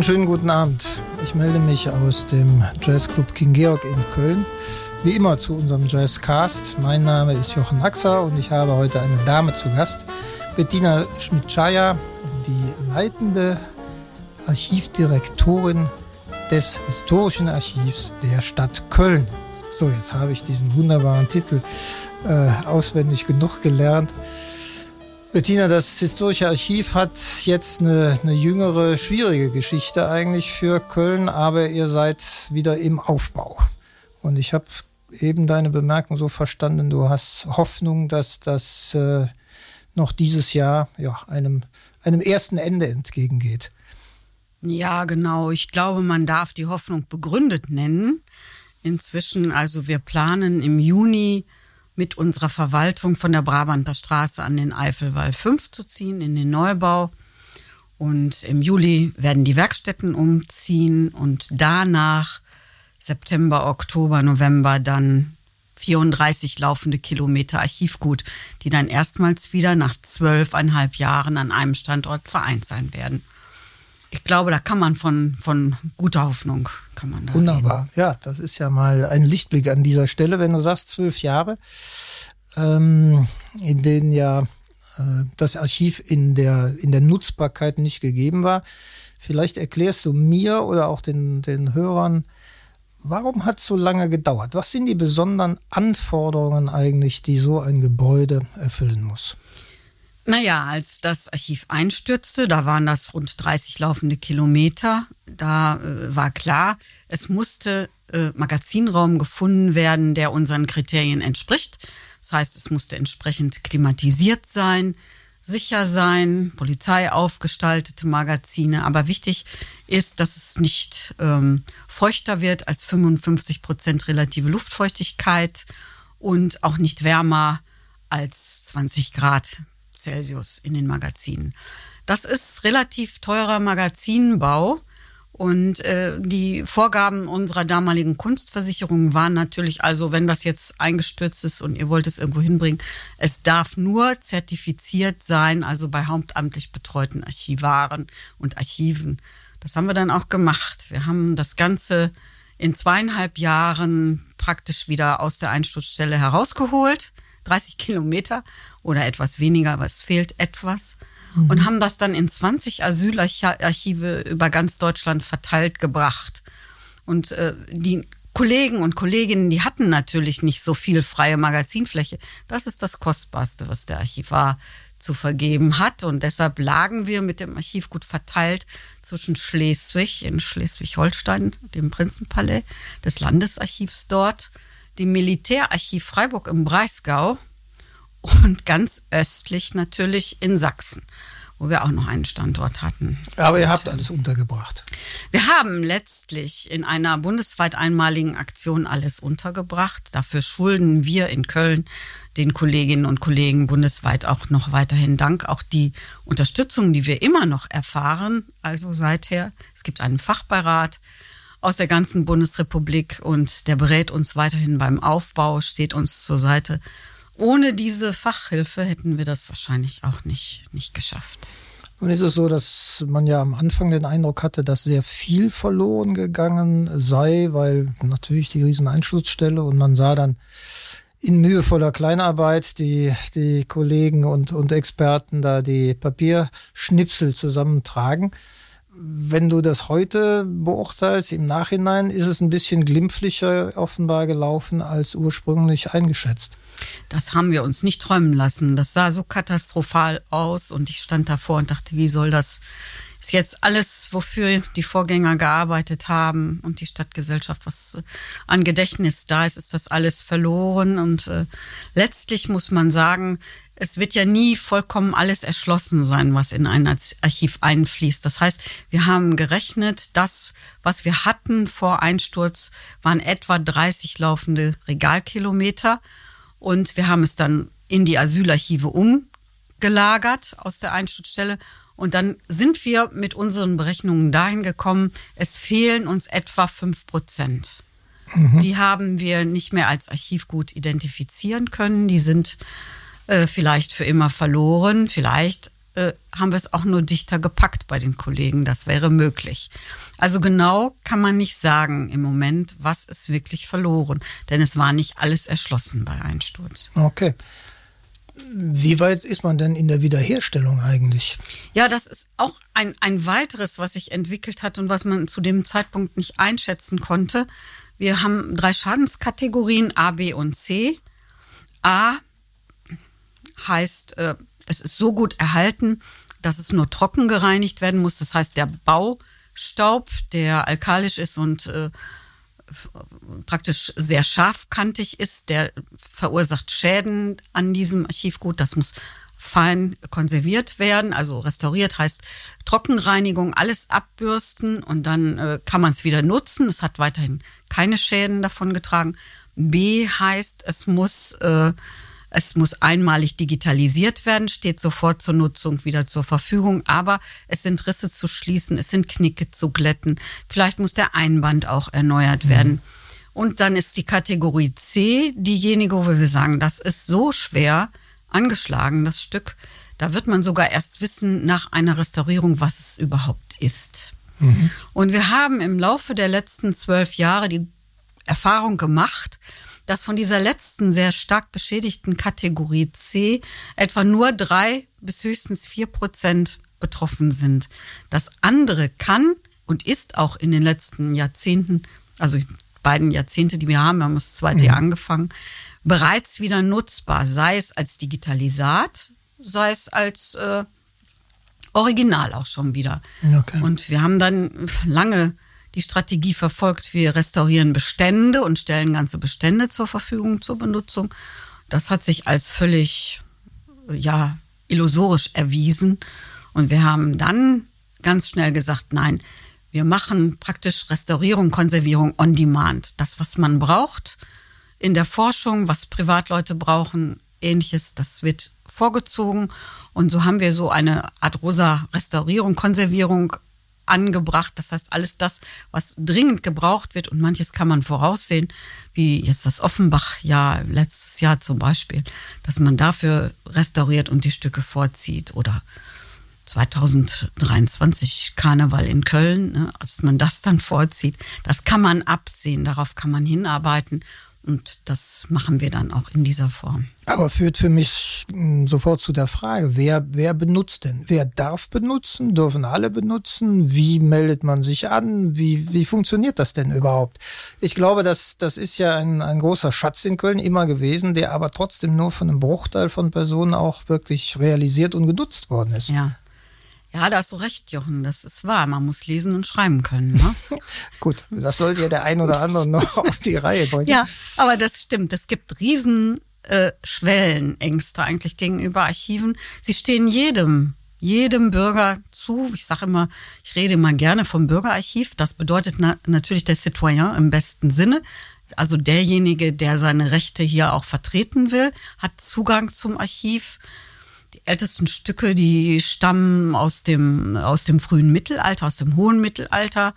Einen schönen guten Abend. Ich melde mich aus dem Jazzclub King Georg in Köln. Wie immer zu unserem Jazzcast. Mein Name ist Jochen Axer und ich habe heute eine Dame zu Gast, Bettina Schmidt-Schaya, die leitende Archivdirektorin des Historischen Archivs der Stadt Köln. So, jetzt habe ich diesen wunderbaren Titel äh, auswendig genug gelernt. Bettina, das Historische Archiv hat jetzt eine, eine, jüngere, schwierige Geschichte eigentlich für Köln, aber ihr seid wieder im Aufbau. Und ich habe eben deine Bemerkung so verstanden, du hast Hoffnung, dass das äh, noch dieses Jahr ja, einem, einem ersten Ende entgegengeht. Ja, genau. Ich glaube, man darf die Hoffnung begründet nennen. Inzwischen, also wir planen im Juni mit unserer Verwaltung von der Brabanter Straße an den Eifelwall 5 zu ziehen, in den Neubau. Und im Juli werden die Werkstätten umziehen und danach September, Oktober, November dann 34 laufende Kilometer Archivgut, die dann erstmals wieder nach zwölfeinhalb Jahren an einem Standort vereint sein werden ich glaube, da kann man von, von guter Hoffnung kann man da Wunderbar. Reden. Ja, das ist ja mal ein Lichtblick an dieser Stelle, wenn du sagst zwölf Jahre, ähm, in denen ja äh, das Archiv in der, in der Nutzbarkeit nicht gegeben war. Vielleicht erklärst du mir oder auch den, den Hörern, warum hat es so lange gedauert? Was sind die besonderen Anforderungen eigentlich, die so ein Gebäude erfüllen muss? Naja, als das Archiv einstürzte, da waren das rund 30 laufende Kilometer, da äh, war klar, es musste äh, Magazinraum gefunden werden, der unseren Kriterien entspricht. Das heißt, es musste entsprechend klimatisiert sein, sicher sein, Polizei aufgestaltete Magazine. Aber wichtig ist, dass es nicht ähm, feuchter wird als 55 Prozent relative Luftfeuchtigkeit und auch nicht wärmer als 20 Grad Celsius in den Magazinen. Das ist relativ teurer Magazinbau. Und äh, die Vorgaben unserer damaligen Kunstversicherung waren natürlich, also wenn das jetzt eingestürzt ist und ihr wollt es irgendwo hinbringen, es darf nur zertifiziert sein, also bei hauptamtlich betreuten Archivaren und Archiven. Das haben wir dann auch gemacht. Wir haben das Ganze in zweieinhalb Jahren praktisch wieder aus der Einsturzstelle herausgeholt 30 Kilometer oder etwas weniger, aber es fehlt etwas. Mhm. Und haben das dann in 20 Asylarchive über ganz Deutschland verteilt gebracht. Und äh, die Kollegen und Kolleginnen, die hatten natürlich nicht so viel freie Magazinfläche. Das ist das Kostbarste, was der Archivar zu vergeben hat. Und deshalb lagen wir mit dem Archiv gut verteilt zwischen Schleswig in Schleswig-Holstein, dem Prinzenpalais des Landesarchivs dort, dem Militärarchiv Freiburg im Breisgau und ganz östlich natürlich in Sachsen, wo wir auch noch einen Standort hatten. Aber ihr habt alles untergebracht. Wir haben letztlich in einer bundesweit einmaligen Aktion alles untergebracht. Dafür schulden wir in Köln den Kolleginnen und Kollegen bundesweit auch noch weiterhin Dank. Auch die Unterstützung, die wir immer noch erfahren, also seither. Es gibt einen Fachbeirat, aus der ganzen Bundesrepublik und der berät uns weiterhin beim Aufbau, steht uns zur Seite. Ohne diese Fachhilfe hätten wir das wahrscheinlich auch nicht, nicht geschafft. Nun ist es so, dass man ja am Anfang den Eindruck hatte, dass sehr viel verloren gegangen sei, weil natürlich die riesen Einschutzstelle und man sah dann in mühevoller Kleinarbeit die, die Kollegen und, und Experten da die Papierschnipsel zusammentragen wenn du das heute beurteilst, im Nachhinein, ist es ein bisschen glimpflicher offenbar gelaufen als ursprünglich eingeschätzt. Das haben wir uns nicht träumen lassen. Das sah so katastrophal aus und ich stand davor und dachte, wie soll das ist jetzt alles, wofür die Vorgänger gearbeitet haben und die Stadtgesellschaft, was an Gedächtnis da ist, ist das alles verloren. Und äh, letztlich muss man sagen, es wird ja nie vollkommen alles erschlossen sein, was in ein Archiv einfließt. Das heißt, wir haben gerechnet, das, was wir hatten vor Einsturz, waren etwa 30 laufende Regalkilometer. Und wir haben es dann in die Asylarchive umgelagert aus der Einsturzstelle. Und dann sind wir mit unseren Berechnungen dahin gekommen, es fehlen uns etwa fünf Prozent. Mhm. Die haben wir nicht mehr als Archivgut identifizieren können. Die sind äh, vielleicht für immer verloren. Vielleicht äh, haben wir es auch nur dichter gepackt bei den Kollegen. Das wäre möglich. Also genau kann man nicht sagen im Moment, was ist wirklich verloren. Denn es war nicht alles erschlossen bei Einsturz. Okay. Wie weit ist man denn in der Wiederherstellung eigentlich? Ja, das ist auch ein, ein weiteres, was sich entwickelt hat und was man zu dem Zeitpunkt nicht einschätzen konnte. Wir haben drei Schadenskategorien A, B und C. A heißt, äh, es ist so gut erhalten, dass es nur trocken gereinigt werden muss. Das heißt, der Baustaub, der alkalisch ist und äh, praktisch sehr scharfkantig ist, der verursacht Schäden an diesem Archivgut. Das muss fein konserviert werden, also restauriert heißt Trockenreinigung, alles abbürsten und dann äh, kann man es wieder nutzen. Es hat weiterhin keine Schäden davon getragen. B heißt, es muss äh, es muss einmalig digitalisiert werden, steht sofort zur Nutzung wieder zur Verfügung, aber es sind Risse zu schließen, es sind Knicke zu glätten. Vielleicht muss der Einband auch erneuert werden. Mhm. Und dann ist die Kategorie C diejenige, wo wir sagen, das ist so schwer angeschlagen, das Stück. Da wird man sogar erst wissen nach einer Restaurierung, was es überhaupt ist. Mhm. Und wir haben im Laufe der letzten zwölf Jahre die Erfahrung gemacht, dass von dieser letzten sehr stark beschädigten Kategorie C etwa nur drei bis höchstens vier Prozent betroffen sind. Das andere kann und ist auch in den letzten Jahrzehnten, also beiden Jahrzehnte, die wir haben, wir haben das zweite mhm. Jahr angefangen, bereits wieder nutzbar, sei es als Digitalisat, sei es als äh, Original auch schon wieder. Okay. Und wir haben dann lange die Strategie verfolgt, wir restaurieren Bestände und stellen ganze Bestände zur Verfügung zur Benutzung. Das hat sich als völlig, ja, illusorisch erwiesen. Und wir haben dann ganz schnell gesagt, nein, wir machen praktisch Restaurierung, Konservierung on demand. Das, was man braucht in der Forschung, was Privatleute brauchen, ähnliches, das wird vorgezogen. Und so haben wir so eine Art rosa Restaurierung, Konservierung angebracht. Das heißt, alles das, was dringend gebraucht wird und manches kann man voraussehen, wie jetzt das Offenbach-Jahr, letztes Jahr zum Beispiel, dass man dafür restauriert und die Stücke vorzieht oder 2023 Karneval in Köln, ne, dass man das dann vorzieht. Das kann man absehen, darauf kann man hinarbeiten und das machen wir dann auch in dieser Form. Aber führt für mich hm, sofort zu der Frage, wer, wer benutzt denn? Wer darf benutzen? Dürfen alle benutzen? Wie meldet man sich an? Wie, wie funktioniert das denn überhaupt? Ich glaube, das, das ist ja ein, ein großer Schatz in Köln immer gewesen, der aber trotzdem nur von einem Bruchteil von Personen auch wirklich realisiert und genutzt worden ist. Ja. Ja, da hast du recht, Jochen. Das ist wahr. Man muss lesen und schreiben können. Ne? Gut, das sollte ja der ein oder andere noch auf die Reihe bringen. Ja, aber das stimmt. Es gibt riesen äh, Schwellenängste eigentlich gegenüber Archiven. Sie stehen jedem, jedem Bürger zu. Ich sage immer, ich rede immer gerne vom Bürgerarchiv. Das bedeutet na natürlich der Citoyen im besten Sinne. Also derjenige, der seine Rechte hier auch vertreten will, hat Zugang zum Archiv die ältesten Stücke, die stammen aus dem, aus dem frühen Mittelalter, aus dem hohen Mittelalter.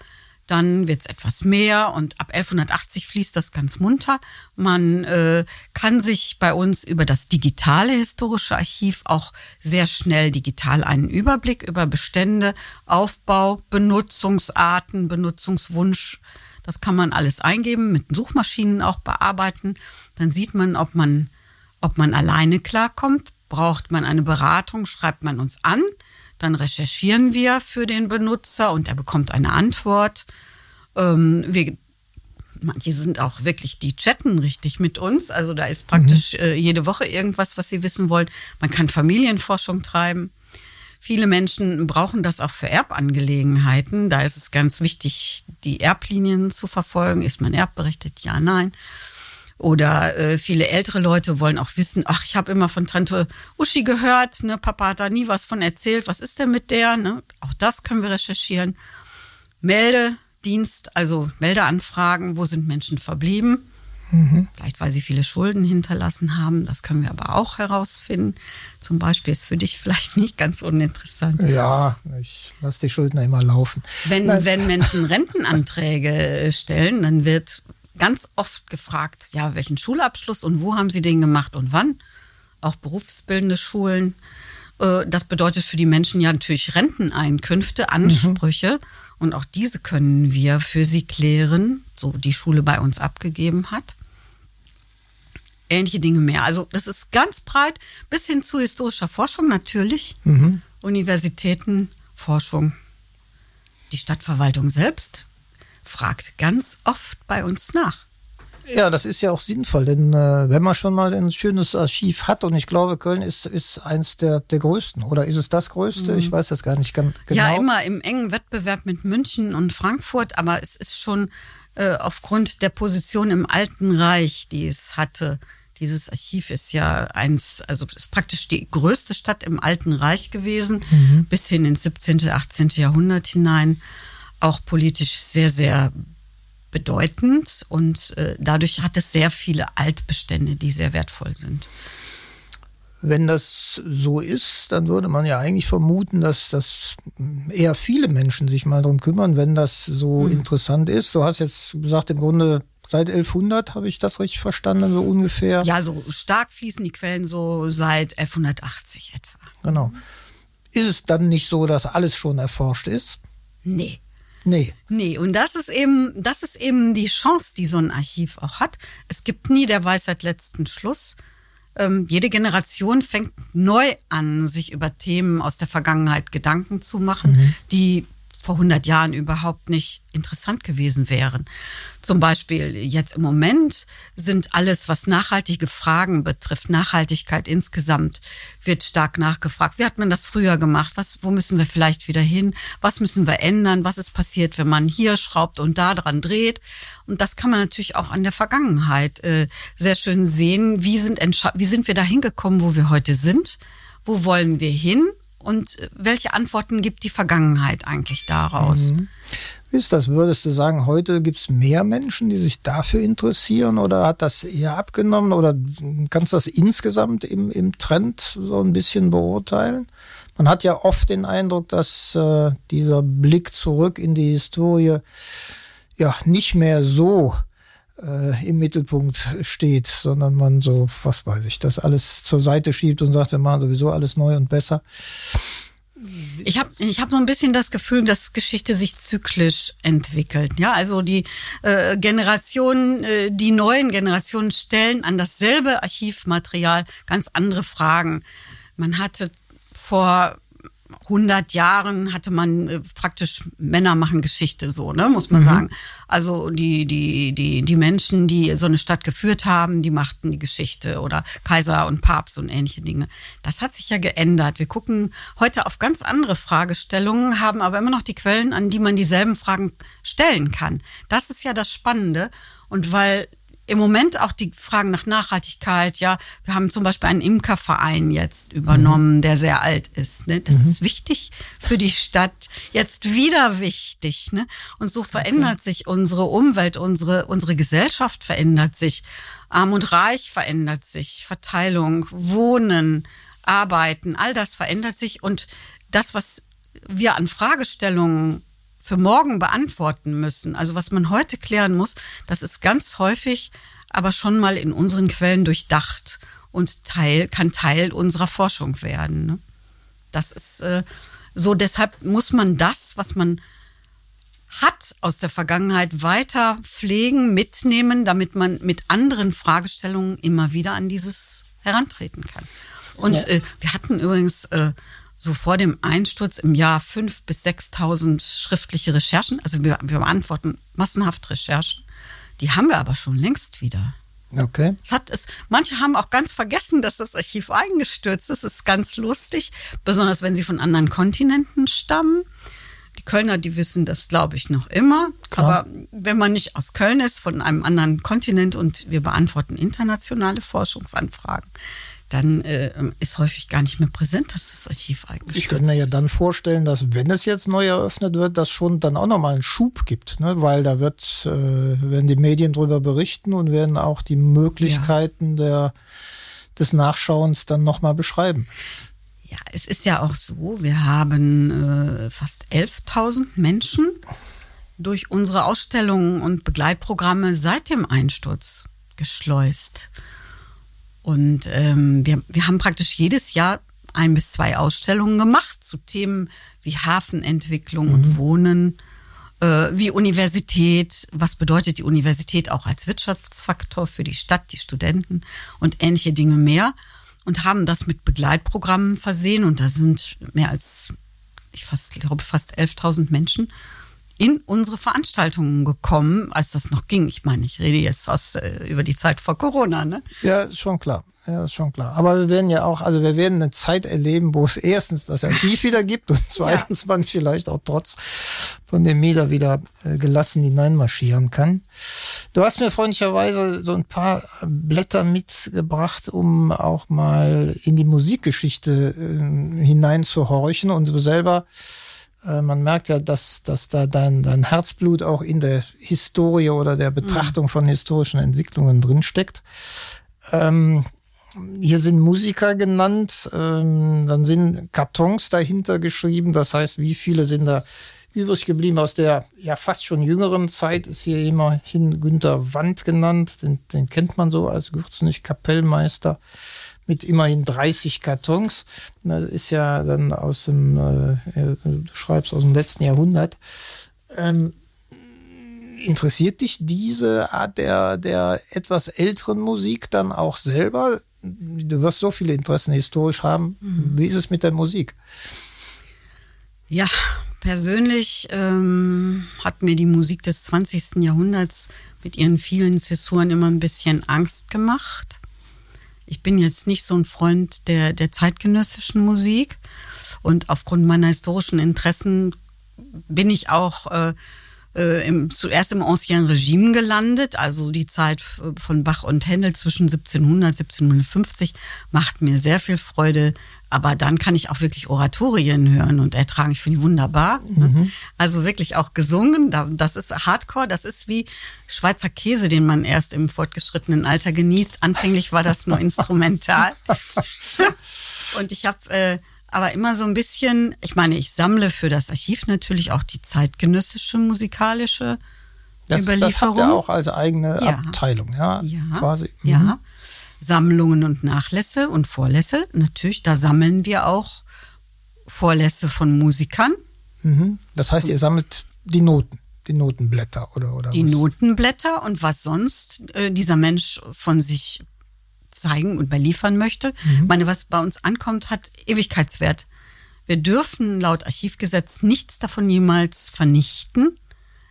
Dann wird es etwas mehr und ab 1180 fließt das ganz munter. Man äh, kann sich bei uns über das digitale historische Archiv auch sehr schnell digital einen Überblick über Bestände, Aufbau, Benutzungsarten, Benutzungswunsch. Das kann man alles eingeben, mit Suchmaschinen auch bearbeiten. Dann sieht man, ob man, ob man alleine klarkommt Braucht man eine Beratung, schreibt man uns an, dann recherchieren wir für den Benutzer und er bekommt eine Antwort. Ähm, wir, manche sind auch wirklich, die chatten richtig mit uns. Also da ist praktisch mhm. äh, jede Woche irgendwas, was sie wissen wollen. Man kann Familienforschung treiben. Viele Menschen brauchen das auch für Erbangelegenheiten. Da ist es ganz wichtig, die Erblinien zu verfolgen. Ist man erbberechtigt? Ja, nein. Oder äh, viele ältere Leute wollen auch wissen, ach, ich habe immer von Tante Uschi gehört, ne, Papa hat da nie was von erzählt, was ist denn mit der? Ne? Auch das können wir recherchieren. Meldedienst, also Meldeanfragen, wo sind Menschen verblieben? Mhm. Vielleicht, weil sie viele Schulden hinterlassen haben. Das können wir aber auch herausfinden. Zum Beispiel ist für dich vielleicht nicht ganz uninteressant. Ja, ich lasse die Schulden immer laufen. Wenn, wenn Menschen Rentenanträge stellen, dann wird ganz oft gefragt, ja, welchen Schulabschluss und wo haben Sie den gemacht und wann? Auch berufsbildende Schulen. Äh, das bedeutet für die Menschen ja natürlich Renteneinkünfte, Ansprüche. Mhm. Und auch diese können wir für sie klären, so die Schule bei uns abgegeben hat. Ähnliche Dinge mehr. Also das ist ganz breit, bis hin zu historischer Forschung natürlich, mhm. Universitäten, Forschung. Die Stadtverwaltung selbst fragt ganz oft bei uns nach. Ja, das ist ja auch sinnvoll, denn äh, wenn man schon mal ein schönes Archiv hat, und ich glaube, Köln ist, ist eins der, der größten, oder ist es das größte? Mhm. Ich weiß das gar nicht ganz genau. Ja, immer im engen Wettbewerb mit München und Frankfurt, aber es ist schon äh, aufgrund der Position im Alten Reich, die es hatte. Dieses Archiv ist ja eins, also ist praktisch die größte Stadt im Alten Reich gewesen, mhm. bis hin ins 17., 18. Jahrhundert hinein. Auch politisch sehr, sehr bedeutend und äh, dadurch hat es sehr viele Altbestände, die sehr wertvoll sind. Wenn das so ist, dann würde man ja eigentlich vermuten, dass, dass eher viele Menschen sich mal darum kümmern, wenn das so mhm. interessant ist. Du hast jetzt gesagt, im Grunde seit 1100, habe ich das richtig verstanden, so ungefähr? Ja, so stark fließen die Quellen so seit 1180 etwa. Genau. Ist es dann nicht so, dass alles schon erforscht ist? Nee. Nee. Nee, und das ist eben, das ist eben die Chance, die so ein Archiv auch hat. Es gibt nie der Weisheit letzten Schluss. Ähm, jede Generation fängt neu an, sich über Themen aus der Vergangenheit Gedanken zu machen, mhm. die vor 100 Jahren überhaupt nicht interessant gewesen wären. Zum Beispiel jetzt im Moment sind alles, was nachhaltige Fragen betrifft, Nachhaltigkeit insgesamt, wird stark nachgefragt. Wie hat man das früher gemacht? Was, wo müssen wir vielleicht wieder hin? Was müssen wir ändern? Was ist passiert, wenn man hier schraubt und da dran dreht? Und das kann man natürlich auch an der Vergangenheit äh, sehr schön sehen. Wie sind, wie sind wir da hingekommen, wo wir heute sind? Wo wollen wir hin? Und welche Antworten gibt die Vergangenheit eigentlich daraus? Mhm. Wie ist das? Würdest du sagen, heute gibt es mehr Menschen, die sich dafür interessieren oder hat das eher abgenommen oder kannst du das insgesamt im, im Trend so ein bisschen beurteilen? Man hat ja oft den Eindruck, dass äh, dieser Blick zurück in die Historie ja nicht mehr so äh, im Mittelpunkt steht, sondern man so, was weiß ich, das alles zur Seite schiebt und sagt, wir machen sowieso alles neu und besser. Ich habe ich hab so ein bisschen das Gefühl, dass Geschichte sich zyklisch entwickelt. Ja, also die äh, Generationen, äh, die neuen Generationen stellen an dasselbe Archivmaterial ganz andere Fragen. Man hatte vor 100 Jahren hatte man äh, praktisch Männer machen Geschichte so, ne, muss man mhm. sagen. Also die die die die Menschen, die so eine Stadt geführt haben, die machten die Geschichte oder Kaiser und Papst und ähnliche Dinge. Das hat sich ja geändert. Wir gucken heute auf ganz andere Fragestellungen, haben aber immer noch die Quellen, an die man dieselben Fragen stellen kann. Das ist ja das Spannende und weil im Moment auch die Fragen nach Nachhaltigkeit. Ja, wir haben zum Beispiel einen Imkerverein jetzt übernommen, mhm. der sehr alt ist. Ne? Das mhm. ist wichtig für die Stadt. Jetzt wieder wichtig. Ne? Und so verändert okay. sich unsere Umwelt, unsere, unsere Gesellschaft verändert sich. Arm und Reich verändert sich. Verteilung, Wohnen, Arbeiten, all das verändert sich. Und das, was wir an Fragestellungen für morgen beantworten müssen, also was man heute klären muss, das ist ganz häufig aber schon mal in unseren Quellen durchdacht und Teil, kann Teil unserer Forschung werden. Ne? Das ist äh, so, deshalb muss man das, was man hat aus der Vergangenheit weiter pflegen, mitnehmen, damit man mit anderen Fragestellungen immer wieder an dieses herantreten kann. Und ja. äh, wir hatten übrigens äh, so vor dem Einsturz im Jahr fünf bis 6.000 schriftliche Recherchen. Also wir, wir beantworten massenhaft Recherchen. Die haben wir aber schon längst wieder. Okay. Es hat es, manche haben auch ganz vergessen, dass das Archiv eingestürzt ist. Das ist ganz lustig, besonders wenn sie von anderen Kontinenten stammen. Die Kölner, die wissen das, glaube ich, noch immer. Klar. Aber wenn man nicht aus Köln ist, von einem anderen Kontinent und wir beantworten internationale Forschungsanfragen, dann äh, ist häufig gar nicht mehr präsent, dass das Archiv eigentlich Ich könnte mir ja dann vorstellen, dass wenn es jetzt neu eröffnet wird, dass schon dann auch nochmal einen Schub gibt, ne? weil da wird, äh, werden die Medien darüber berichten und werden auch die Möglichkeiten ja. der, des Nachschauens dann nochmal beschreiben. Ja, es ist ja auch so, wir haben äh, fast 11.000 Menschen durch unsere Ausstellungen und Begleitprogramme seit dem Einsturz geschleust. Und ähm, wir, wir haben praktisch jedes Jahr ein bis zwei Ausstellungen gemacht zu Themen wie Hafenentwicklung mhm. und Wohnen, äh, wie Universität, was bedeutet die Universität auch als Wirtschaftsfaktor für die Stadt, die Studenten und ähnliche Dinge mehr und haben das mit Begleitprogrammen versehen und da sind mehr als, ich fast, glaube fast 11.000 Menschen in unsere Veranstaltungen gekommen, als das noch ging. Ich meine, ich rede jetzt aus, äh, über die Zeit vor Corona, ne? Ja, schon klar. Ja, ist schon klar. Aber wir werden ja auch, also wir werden eine Zeit erleben, wo es erstens das Archiv wieder gibt und zweitens ja. man vielleicht auch trotz Pandemie da wieder äh, gelassen hineinmarschieren kann. Du hast mir freundlicherweise so ein paar Blätter mitgebracht, um auch mal in die Musikgeschichte äh, hineinzuhorchen und selber man merkt ja, dass, dass da dein, dein Herzblut auch in der Historie oder der Betrachtung mhm. von historischen Entwicklungen drinsteckt. Ähm, hier sind Musiker genannt, ähm, dann sind Kartons dahinter geschrieben. Das heißt, wie viele sind da übrig geblieben aus der ja fast schon jüngeren Zeit? Ist hier immerhin Günter Wand genannt. Den, den kennt man so als Gürzenich Kapellmeister mit immerhin 30 Kartons. Das ist ja dann aus dem, äh, du schreibst aus dem letzten Jahrhundert. Ähm, interessiert dich diese Art der, der etwas älteren Musik dann auch selber? du wirst so viele Interessen historisch haben. Mhm. Wie ist es mit der Musik? Ja, persönlich ähm, hat mir die Musik des 20. Jahrhunderts mit ihren vielen Zäsuren immer ein bisschen Angst gemacht. Ich bin jetzt nicht so ein Freund der, der zeitgenössischen Musik. Und aufgrund meiner historischen Interessen bin ich auch äh, äh, im, zuerst im Ancien Regime gelandet, also die Zeit von Bach und Händel zwischen 1700 1750 macht mir sehr viel Freude. Aber dann kann ich auch wirklich Oratorien hören und ertragen. Ich finde die wunderbar. Mhm. Also wirklich auch gesungen. Das ist Hardcore. Das ist wie Schweizer Käse, den man erst im fortgeschrittenen Alter genießt. Anfänglich war das nur instrumental. und ich habe äh, aber immer so ein bisschen, ich meine, ich sammle für das Archiv natürlich auch die zeitgenössische musikalische das, Überlieferung. Das habt ihr auch als eigene ja. Abteilung, ja, ja quasi. Mhm. Ja, Sammlungen und Nachlässe und Vorlässe, natürlich, da sammeln wir auch Vorlässe von Musikern. Mhm. Das heißt, ihr sammelt die Noten, die Notenblätter oder oder Die was? Notenblätter und was sonst äh, dieser Mensch von sich zeigen und überliefern möchte. Mhm. Ich meine, was bei uns ankommt, hat Ewigkeitswert. Wir dürfen laut Archivgesetz nichts davon jemals vernichten.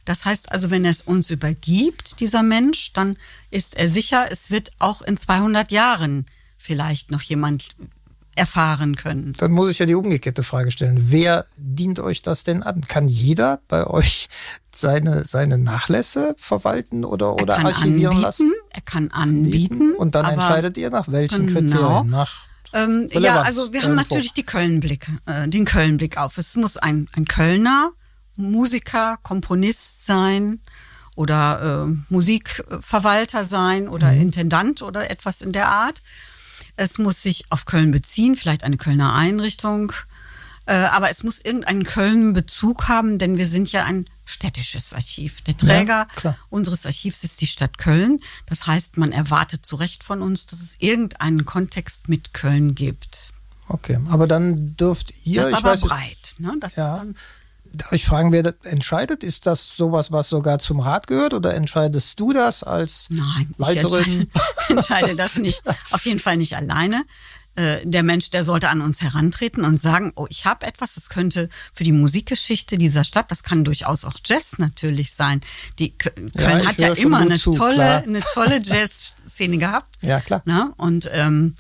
Das heißt also, wenn er es uns übergibt, dieser Mensch, dann ist er sicher, es wird auch in 200 Jahren vielleicht noch jemand erfahren können. Dann muss ich ja die umgekehrte Frage stellen. Wer dient euch das denn an? Kann jeder bei euch seine, seine Nachlässe verwalten oder, oder archivieren anbieten, lassen? Er kann anbieten. Und dann entscheidet ihr nach welchen genau. Kriterien? Nach ähm, ja, also wir haben natürlich die Kölnblick, äh, den Kölnblick auf. Es muss ein, ein Kölner Musiker, Komponist sein oder äh, Musikverwalter sein oder mhm. Intendant oder etwas in der Art. Es muss sich auf Köln beziehen, vielleicht eine Kölner Einrichtung. Äh, aber es muss irgendeinen Köln-Bezug haben, denn wir sind ja ein städtisches Archiv. Der Träger ja, unseres Archivs ist die Stadt Köln. Das heißt, man erwartet zu Recht von uns, dass es irgendeinen Kontext mit Köln gibt. Okay, aber dann dürft ihr. Das ist aber breit. Ne? Das ja. ist dann, Darf ich fragen, wer das entscheidet? Ist das sowas, was sogar zum Rat gehört oder entscheidest du das als Nein, Leiterin? Ich entscheide, entscheide das nicht. Auf jeden Fall nicht alleine. Äh, der Mensch, der sollte an uns herantreten und sagen, oh, ich habe etwas, das könnte für die Musikgeschichte dieser Stadt, das kann durchaus auch Jazz natürlich sein. Die Köln ja, hat ja immer eine zu, tolle, klar. eine tolle Jazz-Szene gehabt. Ja, klar. Na? Ne? Und ähm,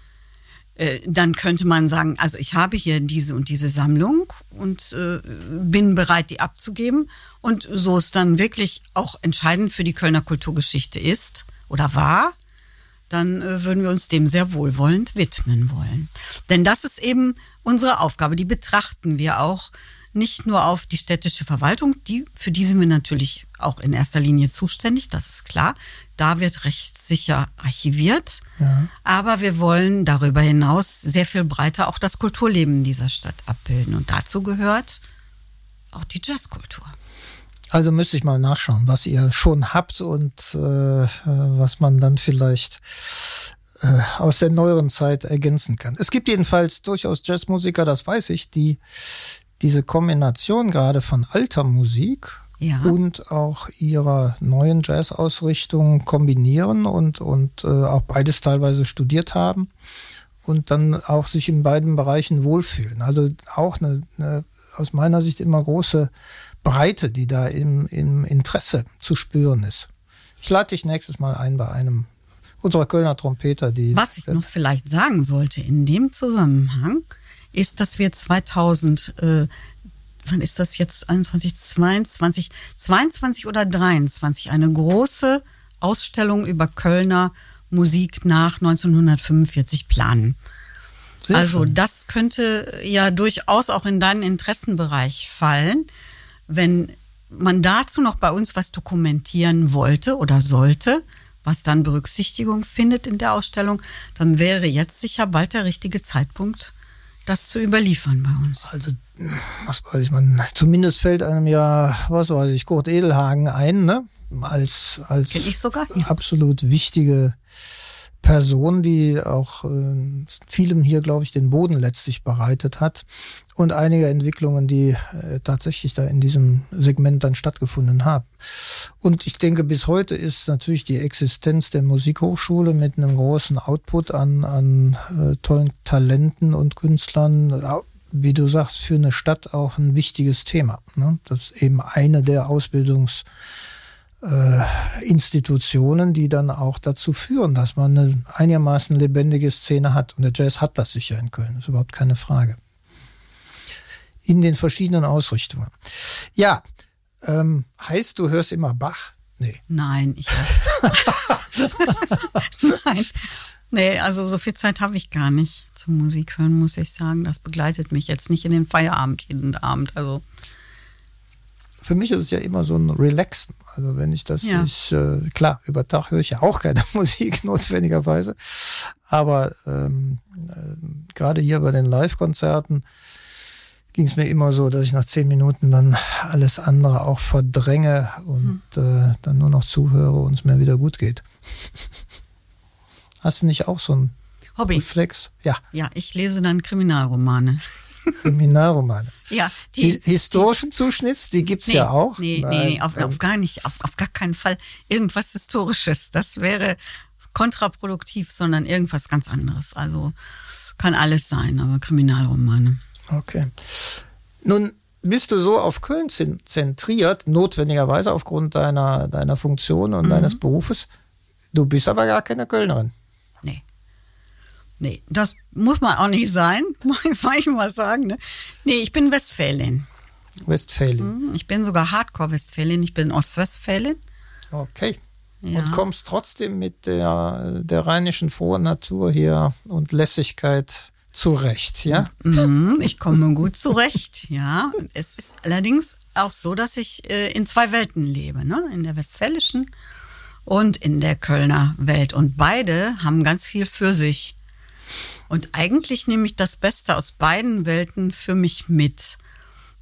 äh, dann könnte man sagen, also ich habe hier diese und diese Sammlung und äh, bin bereit, die abzugeben. Und so es dann wirklich auch entscheidend für die Kölner Kulturgeschichte ist oder war, dann äh, würden wir uns dem sehr wohlwollend widmen wollen. Denn das ist eben unsere Aufgabe, die betrachten wir auch nicht nur auf die städtische Verwaltung, die, für die sind wir natürlich auch in erster Linie zuständig, das ist klar. Da wird rechtssicher archiviert. Ja. Aber wir wollen darüber hinaus sehr viel breiter auch das Kulturleben dieser Stadt abbilden. Und dazu gehört auch die Jazzkultur. Also müsste ich mal nachschauen, was ihr schon habt und äh, was man dann vielleicht äh, aus der neueren Zeit ergänzen kann. Es gibt jedenfalls durchaus Jazzmusiker, das weiß ich, die diese Kombination gerade von alter Musik ja. und auch ihrer neuen Jazz-Ausrichtung kombinieren und, und äh, auch beides teilweise studiert haben und dann auch sich in beiden Bereichen wohlfühlen. Also auch eine, eine aus meiner Sicht immer große Breite, die da im, im Interesse zu spüren ist. Ich lade dich nächstes Mal ein bei einem unserer Kölner Trompeter, die. Was ich noch vielleicht sagen sollte in dem Zusammenhang, ist, dass wir 2000, äh, wann ist das jetzt, 21, 22, 22 oder 23, eine große Ausstellung über Kölner Musik nach 1945 planen. Sehr also schön. das könnte ja durchaus auch in deinen Interessenbereich fallen, wenn man dazu noch bei uns was dokumentieren wollte oder sollte, was dann Berücksichtigung findet in der Ausstellung, dann wäre jetzt sicher bald der richtige Zeitpunkt, das zu überliefern bei uns. Also, was weiß ich, man, zumindest fällt einem ja, was weiß ich, Kurt Edelhagen ein, ne? Als, als absolut wichtige Person, die auch äh, vielem hier, glaube ich, den Boden letztlich bereitet hat und einige Entwicklungen, die äh, tatsächlich da in diesem Segment dann stattgefunden haben. Und ich denke, bis heute ist natürlich die Existenz der Musikhochschule mit einem großen Output an, an äh, tollen Talenten und Künstlern, wie du sagst, für eine Stadt auch ein wichtiges Thema. Ne? Das ist eben eine der Ausbildungs- Institutionen, die dann auch dazu führen, dass man eine einigermaßen lebendige Szene hat. Und der Jazz hat das sicher in Köln, ist überhaupt keine Frage. In den verschiedenen Ausrichtungen. Ja, ähm, heißt, du hörst immer Bach? Nee. Nein, ich Nein. Nee, also so viel Zeit habe ich gar nicht zum Musik hören, muss ich sagen. Das begleitet mich jetzt nicht in den Feierabend jeden Abend. Also für mich ist es ja immer so ein Relaxen. Also wenn ich das, ja. ich, äh, klar, über Tag höre ich ja auch keine Musik notwendigerweise, aber ähm, äh, gerade hier bei den Live-Konzerten ging es mir immer so, dass ich nach zehn Minuten dann alles andere auch verdränge und mhm. äh, dann nur noch zuhöre und es mir wieder gut geht. Hast du nicht auch so ein Hobby? Reflex? Ja. Ja, ich lese dann Kriminalromane. Kriminalromane. ja, die, historischen die, Zuschnitts, die gibt's nee, ja auch. Nee, nee, nee auf, auf, gar nicht, auf, auf gar keinen Fall irgendwas Historisches. Das wäre kontraproduktiv, sondern irgendwas ganz anderes. Also kann alles sein, aber Kriminalromane. Okay. Nun bist du so auf Köln zentriert, notwendigerweise aufgrund deiner, deiner Funktion und mhm. deines Berufes. Du bist aber gar keine Kölnerin. Nee. Das muss man auch nicht sein, mag ich mal sagen. Ne? Nee, ich bin Westfälin. Westfälin. Mhm, ich bin sogar Hardcore-Westfälin. Ich bin Ostwestfälin. Okay. Ja. Und kommst trotzdem mit der, der rheinischen Vornatur hier und Lässigkeit zurecht, ja? Mhm, ich komme gut zurecht, ja. Es ist allerdings auch so, dass ich äh, in zwei Welten lebe, ne? In der westfälischen und in der Kölner Welt. Und beide haben ganz viel für sich. Und eigentlich nehme ich das Beste aus beiden Welten für mich mit.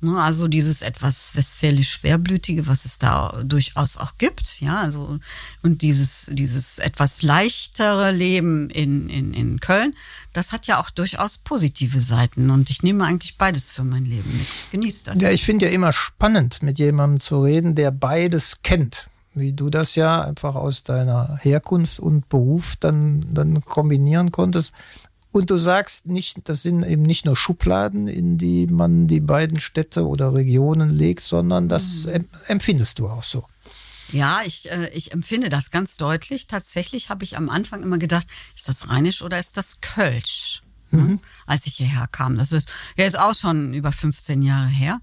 Ne, also dieses etwas westfälisch schwerblütige, was es da durchaus auch gibt, ja, also und dieses dieses etwas leichtere Leben in, in, in Köln, das hat ja auch durchaus positive Seiten und ich nehme eigentlich beides für mein Leben mit. Genieße das. Ja, ich finde ja immer spannend, mit jemandem zu reden, der beides kennt wie du das ja einfach aus deiner Herkunft und Beruf dann, dann kombinieren konntest. Und du sagst nicht, das sind eben nicht nur Schubladen, in die man die beiden Städte oder Regionen legt, sondern das mhm. empfindest du auch so. Ja, ich, äh, ich empfinde das ganz deutlich. Tatsächlich habe ich am Anfang immer gedacht, ist das Rheinisch oder ist das Kölsch? Ne? Mhm. Als ich hierher kam. Das ist jetzt auch schon über 15 Jahre her.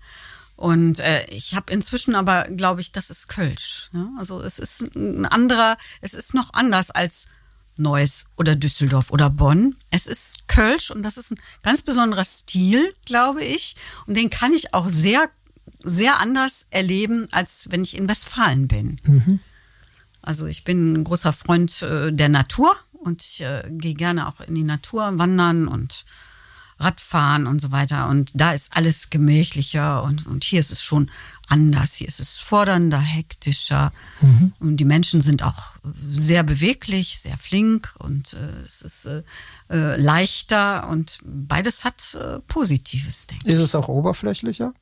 Und äh, ich habe inzwischen aber, glaube ich, das ist Kölsch. Ja? Also es ist ein anderer, es ist noch anders als Neuss oder Düsseldorf oder Bonn. Es ist Kölsch und das ist ein ganz besonderer Stil, glaube ich. Und den kann ich auch sehr, sehr anders erleben, als wenn ich in Westfalen bin. Mhm. Also ich bin ein großer Freund äh, der Natur und ich äh, gehe gerne auch in die Natur wandern und Radfahren und so weiter. Und da ist alles gemächlicher und, und hier ist es schon anders. Hier ist es fordernder, hektischer. Mhm. Und die Menschen sind auch sehr beweglich, sehr flink und äh, es ist äh, äh leichter und beides hat äh, Positives, denke ich. Ist es auch oberflächlicher?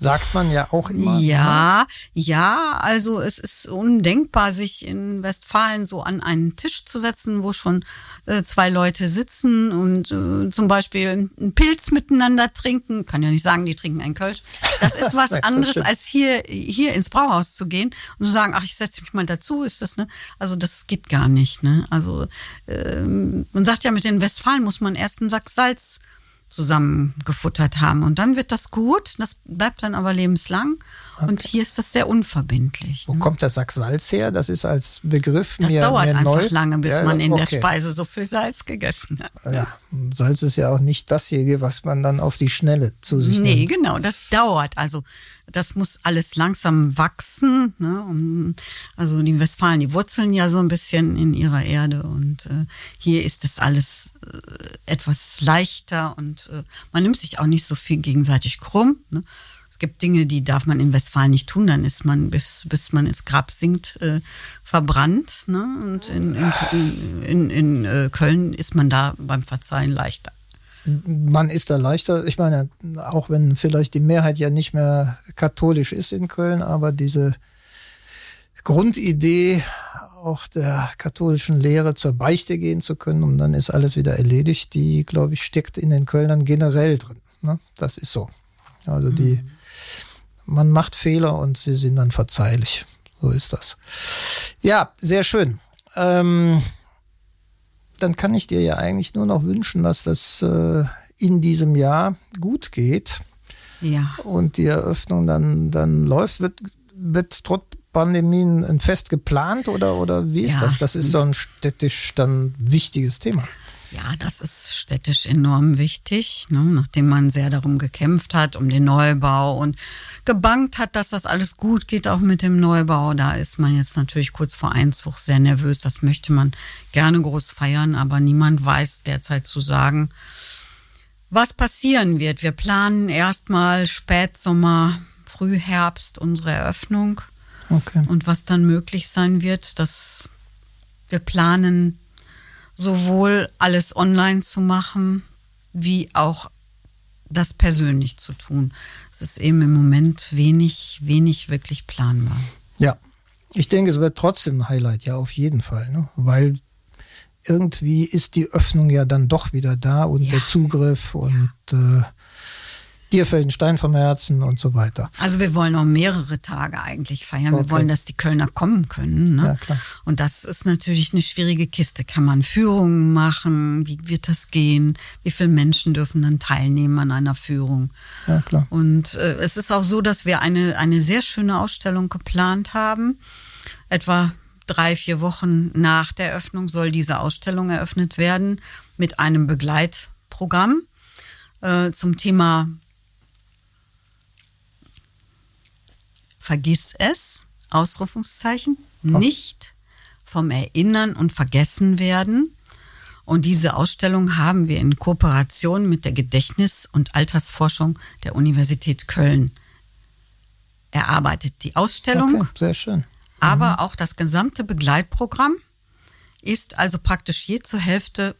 Sagt man ja auch immer. Ja, ne? ja, also es ist undenkbar, sich in Westfalen so an einen Tisch zu setzen, wo schon äh, zwei Leute sitzen und äh, zum Beispiel einen Pilz miteinander trinken. Kann ja nicht sagen, die trinken einen Kölsch. Das ist was anderes, als hier, hier ins Brauhaus zu gehen und zu sagen, ach, ich setze mich mal dazu, ist das, ne? Also das geht gar nicht, ne? Also ähm, man sagt ja, mit den Westfalen muss man erst einen Sack Salz zusammengefuttert haben. Und dann wird das gut, das bleibt dann aber lebenslang. Okay. Und hier ist das sehr unverbindlich. Wo ne? kommt der Sack Salz her? Das ist als Begriff das mehr Das dauert mehr einfach neu. lange, bis ja, man in okay. der Speise so viel Salz gegessen hat. Ja, Salz ist ja auch nicht dasjenige, was man dann auf die Schnelle zu sich nee, nimmt. Nee, genau, das dauert. Also das muss alles langsam wachsen. Ne? also die Westfalen, die wurzeln ja so ein bisschen in ihrer Erde und äh, hier ist es alles äh, etwas leichter und äh, man nimmt sich auch nicht so viel gegenseitig krumm. Ne? Es gibt Dinge, die darf man in Westfalen nicht tun, dann ist man, bis, bis man ins Grab sinkt, äh, verbrannt. Ne? Und in, in, in, in, in äh, Köln ist man da beim Verzeihen leichter man ist da leichter. Ich meine, auch wenn vielleicht die Mehrheit ja nicht mehr katholisch ist in Köln, aber diese Grundidee auch der katholischen Lehre zur Beichte gehen zu können und dann ist alles wieder erledigt, die, glaube ich, steckt in den Kölnern generell drin. Ne? Das ist so. Also die, mhm. man macht Fehler und sie sind dann verzeihlich. So ist das. Ja, sehr schön. Ähm, dann kann ich dir ja eigentlich nur noch wünschen, dass das äh, in diesem Jahr gut geht. Ja. Und die Eröffnung dann, dann läuft. Wird, wird trotz Pandemien ein Fest geplant oder, oder wie ist ja. das? Das ist so ein städtisch dann wichtiges Thema. Ja, das ist städtisch enorm wichtig, ne? nachdem man sehr darum gekämpft hat, um den Neubau und gebankt hat, dass das alles gut geht, auch mit dem Neubau. Da ist man jetzt natürlich kurz vor Einzug sehr nervös. Das möchte man gerne groß feiern, aber niemand weiß derzeit zu sagen, was passieren wird. Wir planen erstmal Spätsommer, Frühherbst unsere Eröffnung. Okay. Und was dann möglich sein wird, dass wir planen, sowohl alles online zu machen, wie auch das persönlich zu tun. Es ist eben im Moment wenig, wenig wirklich planbar. Ja, ich denke, es wird trotzdem ein Highlight, ja, auf jeden Fall, ne? weil irgendwie ist die Öffnung ja dann doch wieder da und ja. der Zugriff und äh, dir fällt ein Stein vom Herzen und so weiter. Also wir wollen noch mehrere Tage eigentlich feiern. Okay. Wir wollen, dass die Kölner kommen können. Ne? Ja, klar. Und das ist natürlich eine schwierige Kiste. Kann man Führungen machen? Wie wird das gehen? Wie viele Menschen dürfen dann teilnehmen an einer Führung? Ja, klar. Und äh, es ist auch so, dass wir eine, eine sehr schöne Ausstellung geplant haben. Etwa drei, vier Wochen nach der Eröffnung soll diese Ausstellung eröffnet werden mit einem Begleitprogramm äh, zum Thema Vergiss es, Ausrufungszeichen, nicht vom Erinnern und Vergessen werden. Und diese Ausstellung haben wir in Kooperation mit der Gedächtnis- und Altersforschung der Universität Köln erarbeitet. Die Ausstellung, okay, sehr schön. Mhm. aber auch das gesamte Begleitprogramm ist also praktisch je zur Hälfte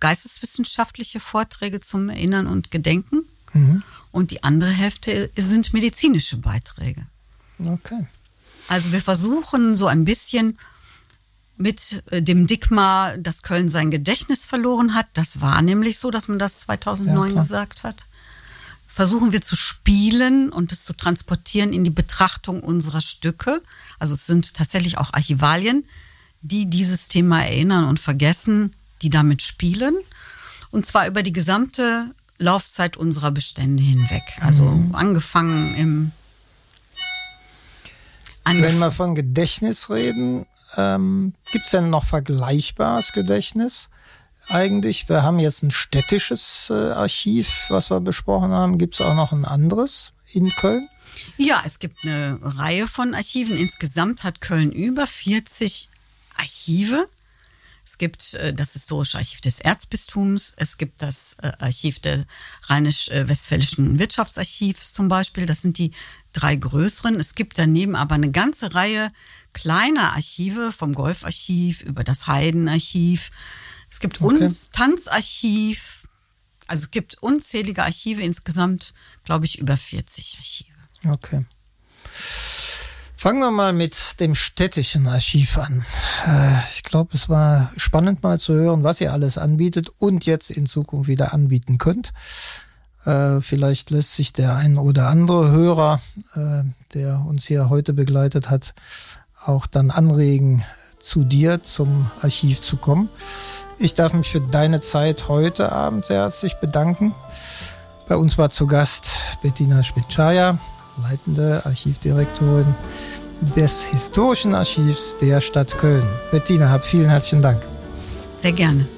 geisteswissenschaftliche Vorträge zum Erinnern und Gedenken mhm. und die andere Hälfte sind medizinische Beiträge. Okay. Also wir versuchen so ein bisschen mit äh, dem Digma, dass Köln sein Gedächtnis verloren hat. Das war nämlich so, dass man das 2009 ja, gesagt hat. Versuchen wir zu spielen und es zu transportieren in die Betrachtung unserer Stücke. Also es sind tatsächlich auch Archivalien, die dieses Thema erinnern und vergessen, die damit spielen. Und zwar über die gesamte Laufzeit unserer Bestände hinweg. Also mhm. angefangen im wenn wir von Gedächtnis reden, ähm, gibt es denn noch vergleichbares Gedächtnis? Eigentlich, wir haben jetzt ein städtisches äh, Archiv, was wir besprochen haben. Gibt es auch noch ein anderes in Köln? Ja, es gibt eine Reihe von Archiven. Insgesamt hat Köln über 40 Archive. Es gibt äh, das Historische Archiv des Erzbistums, es gibt das äh, Archiv des Rheinisch-Westfälischen Wirtschaftsarchivs zum Beispiel. Das sind die drei größeren. Es gibt daneben aber eine ganze Reihe kleiner Archive vom Golfarchiv über das Heidenarchiv. Es gibt okay. uns Tanzarchiv. Also es gibt unzählige Archive, insgesamt glaube ich über 40 Archive. Okay. Fangen wir mal mit dem städtischen Archiv an. Äh, ich glaube, es war spannend mal zu hören, was ihr alles anbietet und jetzt in Zukunft wieder anbieten könnt. Äh, vielleicht lässt sich der ein oder andere Hörer, äh, der uns hier heute begleitet hat, auch dann anregen, zu dir zum Archiv zu kommen. Ich darf mich für deine Zeit heute Abend sehr herzlich bedanken. Bei uns war zu Gast Bettina Schmidt-Schaya, leitende Archivdirektorin des Historischen Archivs der Stadt Köln. Bettina, hab vielen herzlichen Dank. Sehr gerne.